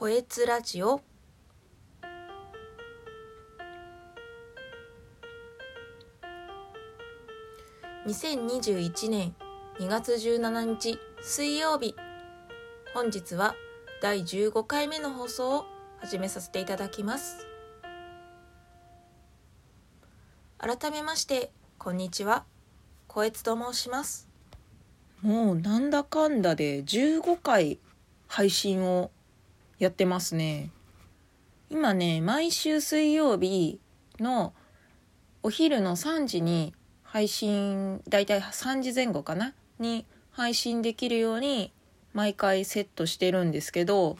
こえつラジオ。2021年2月17日水曜日。本日は第15回目の放送を始めさせていただきます。改めましてこんにちは。こえつと申します。もうなんだかんだで15回配信をやってますね。今ね、毎週水曜日のお昼の3時に配信、だいたい3時前後かな？に配信できるように毎回セットしてるんですけど、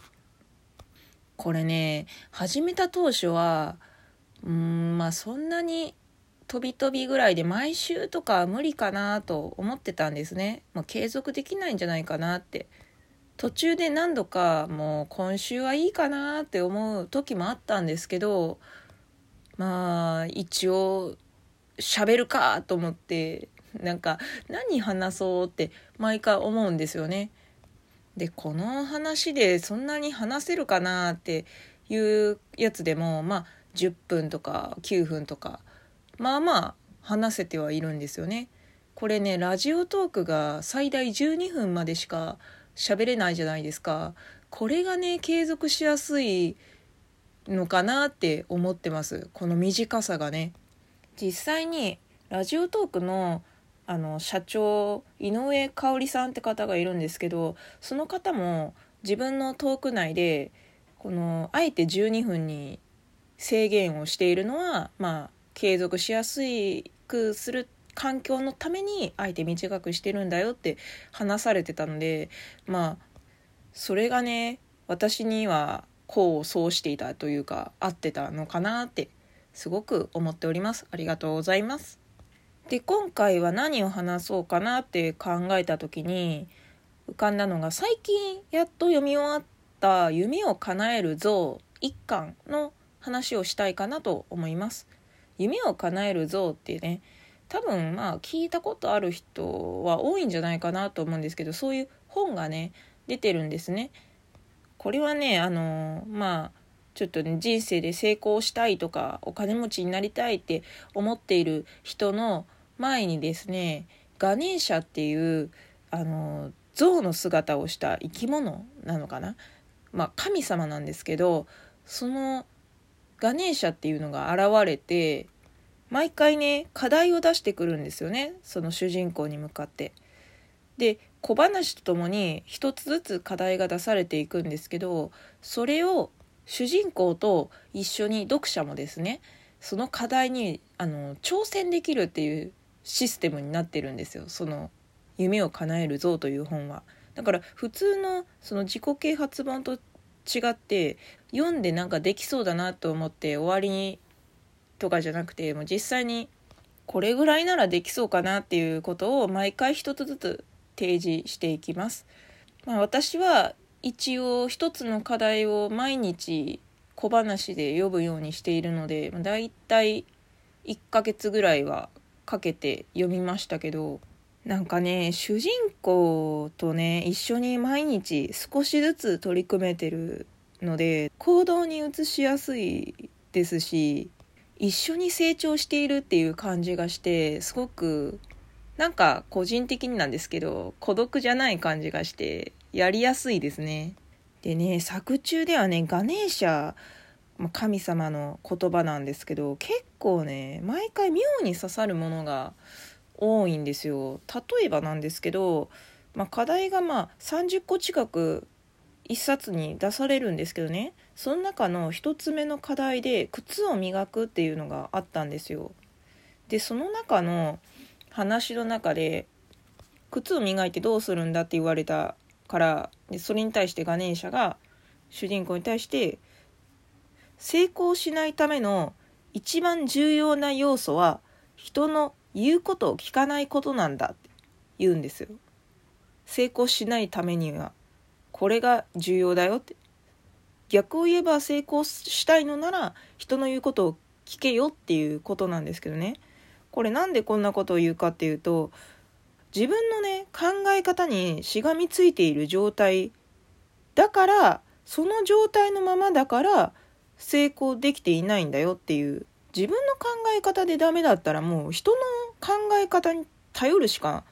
これね、始めた当初は、うん、まあそんなに飛び飛びぐらいで毎週とか無理かなと思ってたんですね。もう継続できないんじゃないかなって途中で何度かもう今週はいいかなって思う時もあったんですけどまあ一応喋るかと思ってなんか何話そうって毎回思うんですよね。でこの話でそんなに話せるかなっていうやつでもまあ10分とか9分とかまあまあ話せてはいるんですよね。これねラジオトークが最大12分までしか喋れないじゃないですか。これがね継続しやすいのかなって思ってます。この短さがね。実際にラジオトークのあの社長井上香織さんって方がいるんですけどその方も自分のトーク内でこのあえて12分に制限をしているのはまあ継続しやすくする環境のためにあえて短くしてるんだよって話されてたのでまあそれがね私には功を奏していたというか合ってたのかなってすごく思っております。ありがとうございます。で今回は何を話そうかなって考えた時に浮かんだのが最近やっと読み終わった「夢を叶える像」一巻の話をしたいかなと思います。夢を叶える像ってね多分まあ聞いたことある人は多いんじゃないかなと思うんですけどそういう本がね出てるんですね。これはねあのまあちょっとね人生で成功したいとかお金持ちになりたいって思っている人の前にですねガネーシャっていうあの象の姿をした生き物なのかなまあ神様なんですけどそのガネーシャっていうのが現れて毎回ね課題を出してくるんですよねその主人公に向かって。で小話とともに一つずつ課題が出されていくんですけどそれを主人公と一緒に読者もですねその課題にあの挑戦できるっていうシステムになってるんですよその「夢を叶える像」という本は。だから普通のその自己啓発本と違って読んでなんかできそうだなと思って終わりにとかじゃなくてもう実際にこれぐらいならできそうかなっていうことを毎回一つずつ提示していきます。まあ、私は一応一つの課題を毎日小話で読むようにしているのでだいたい1ヶ月ぐらいはかけて読みましたけどなんかね主人公とね一緒に毎日少しずつ取り組めてるので行動に移しやすいですし一緒に成長しているっていう感じがしてすごくなんか個人的になんですけど孤独じゃない感じがしてやりやすいですね。でね作中ではねガネーシャ神様の言葉なんですけど結構ね毎回妙に刺さるものが多いんですよ。例えばなんですけど、まあ、課題がまあ30個近く1冊に出されるんですけどねその中の1つ目の課題で靴を磨くっていうのがあったんですよ。でその中の話の中で靴を磨いてどうするんだって言われたからでそれに対してガネーシャが主人公に対して成功しないための一番重要な要素は人の言うことを聞かないことなんだって言うんですよ。成功しないためにはこれが重要だよって。逆を言えば成功したいのなら人の言うことを聞けよっていうことなんですけどね。これなんでこんなことを言うかっていうと自分のね考え方にしがみついている状態だからその状態のままだから成功できていないんだよっていう。自分の考え方でダメだったらもう人の考え方に頼るしか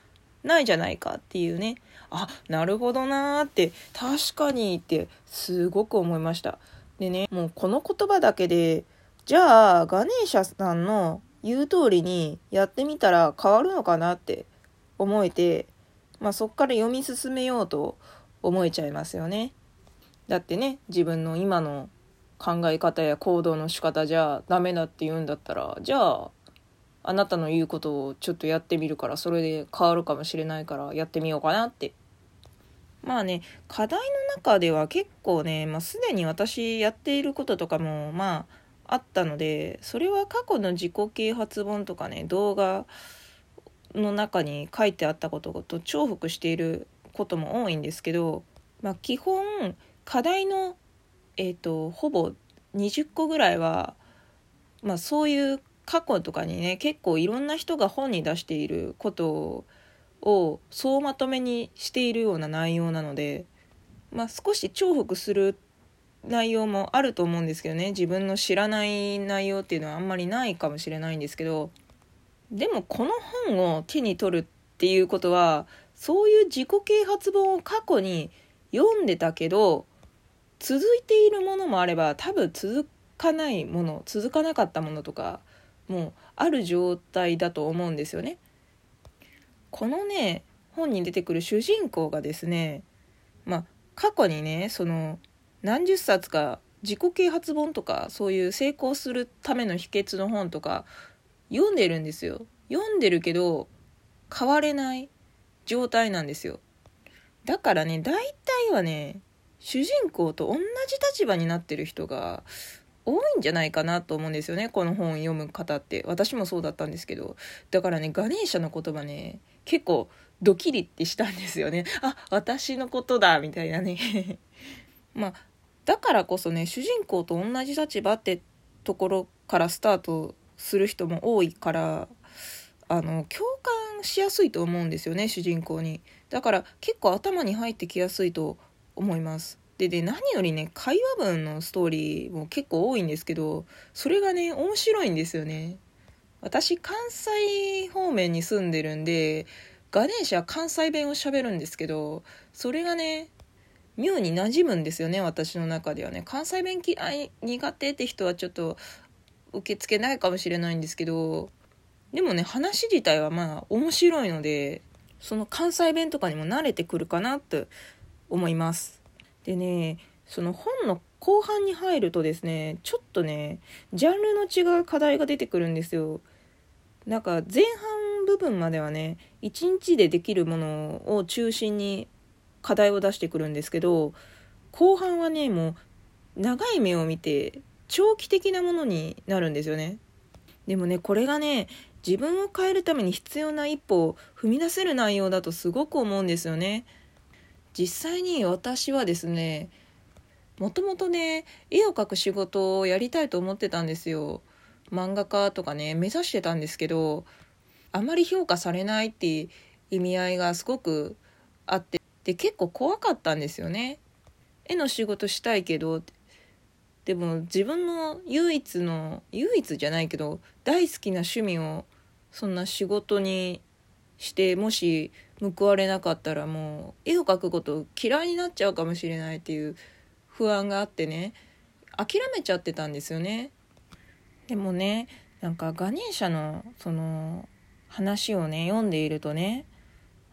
ないじゃないかっていうね。あなるほどなーって確かにってすごく思いました。でねもうこの言葉だけでじゃあガネーシャさんの言う通りにやってみたら変わるのかなって思えてまあそっから読み進めようと思えちゃいますよね。だってね自分の今の考え方や行動の仕方じゃダメだって言うんだったらじゃああなたの言うことをちょっとやってみるからそれで変わるかもしれないからやってみようかなってまあね課題の中では結構ね、まあ、すでに私やっていることとかもまああったのでそれは過去の自己啓発本とかね動画の中に書いてあったことと重複していることも多いんですけど、まあ、基本課題のえっ、ー、とほぼ20個ぐらいは、まあ、そういう過去とかにね結構いろんな人が本に出していることをを総まとめにしているような内容なので、まあ、少し重複する内容もあると思うんですけどね自分の知らない内容っていうのはあんまりないかもしれないんですけどでもこの本を手に取るっていうことはそういう自己啓発本を過去に読んでたけど続いているものもあれば多分続かないもの続かなかったものとかもある状態だと思うんですよね。このね本に出てくる主人公がですねまあ過去にねその何十冊か自己啓発本とかそういう成功するための秘訣の本とか読んでるんですよ。読んでるけど変われない状態なんですよ。だからね大体はね主人公と同じ立場になってる人が多いんじゃないかなと思うんですよねこの本読む方って。私もそうだったんですけど。だからねガネーシャの言葉ね結構ドキリってしたんですよね。あ私のことだみたいなね。まあだからこそね主人公と同じ立場ってところからスタートする人も多いからあの共感しやすいと思うんですよね主人公に。だから結構頭に入ってきやすいと思います。でで何よりね会話文のストーリーも結構多いんですけどそれがね面白いんですよね。私関西方面に住んでるんでガネーシャ関西弁を喋るんですけどそれがね妙に馴染むんですよね私の中ではね。関西弁嫌い苦手って人はちょっと受け付けないかもしれないんですけどでもね話自体はまあ面白いのでその関西弁とかにも慣れてくるかなと思います。でねその本の後半に入るとですねちょっとねジャンルの違う課題が出てくるんですよ。なんか前半部分まではね1日でできるものを中心に課題を出してくるんですけど後半はねもう長い目を見て長期的なものになるんですよね。でもねこれがね自分を変えるために必要な一歩を踏み出せる内容だとすごく思うんですよね。実際に私はですねもともとね絵を描く仕事をやりたいと思ってたんですよ。漫画家とかね目指してたんですけどあまり評価されないっていう意味合いがすごくあってで結構怖かったんですよね。絵の仕事したいけどでも自分の唯一の唯一じゃないけど大好きな趣味をそんな仕事にしてもし報われなかったらもう絵を描くこと嫌いになっちゃうかもしれないっていう不安があってね。諦めちゃってたんですよね。でもねなんかガネーシャのその話をね読んでいるとね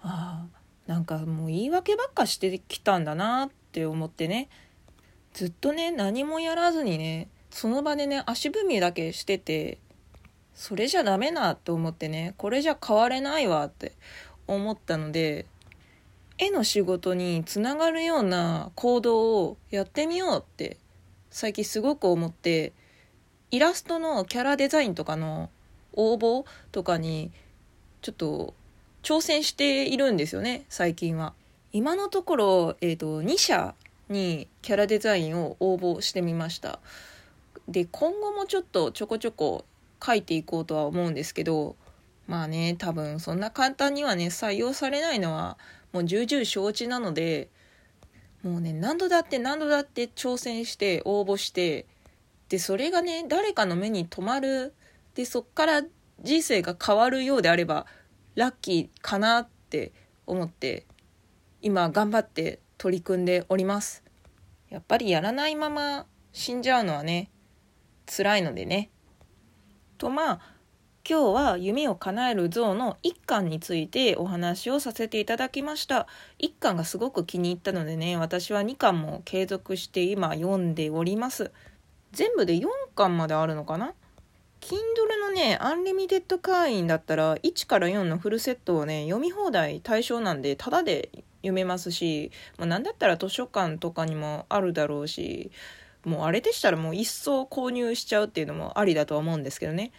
ああなんかもう言い訳ばっかしてきたんだなって思ってねずっとね何もやらずにねその場でね足踏みだけしててそれじゃダメなと思ってねこれじゃ変われないわって思ったので絵の仕事につながるような行動をやってみようって最近すごく思ってイラストのキャラデザインとかの応募とかにちょっと挑戦しているんですよね最近は。今のところ、えーと、2社にキャラデザインを応募してみました。で今後もちょっとちょこちょこ書いていこうとは思うんですけどまあね多分そんな簡単にはね採用されないのはもう重々承知なのでもうね何度だって何度だって挑戦して応募してでそれがね誰かの目に留まるでそっから人生が変わるようであればラッキーかなって思って今頑張って取り組んでおります。やっぱりやらないまま死んじゃうのはね辛いのでね。とまあ今日は夢をかなえるゾウの1巻についてお話をさせていただきました。1巻がすごく気に入ったのでね私は2巻も継続して今読んでおります。全部で4巻まであるのかな？Kindle のね、 Unlimited 会員だったら、1から4のフルセットをね、読み放題対象なんで、タダで読めますし、まあ、なんだったら図書館とかにもあるだろうし、もうあれでしたらもう一層購入しちゃうっていうのもありだとは思うんですけどね。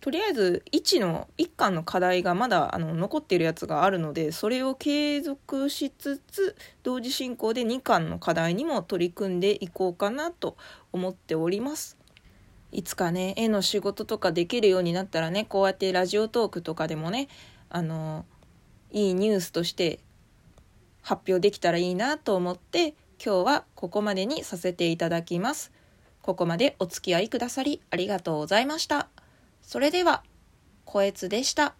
とりあえず1の1巻の課題がまだあの残っているやつがあるのでそれを継続しつつ同時進行で2巻の課題にも取り組んでいこうかなと思っております。いつかね絵の仕事とかできるようになったらねこうやってラジオトークとかでもねあのいいニュースとして発表できたらいいなと思って今日はここまでにさせていただきます。ここまでお付き合いくださりありがとうございました。それでは、こえつでした。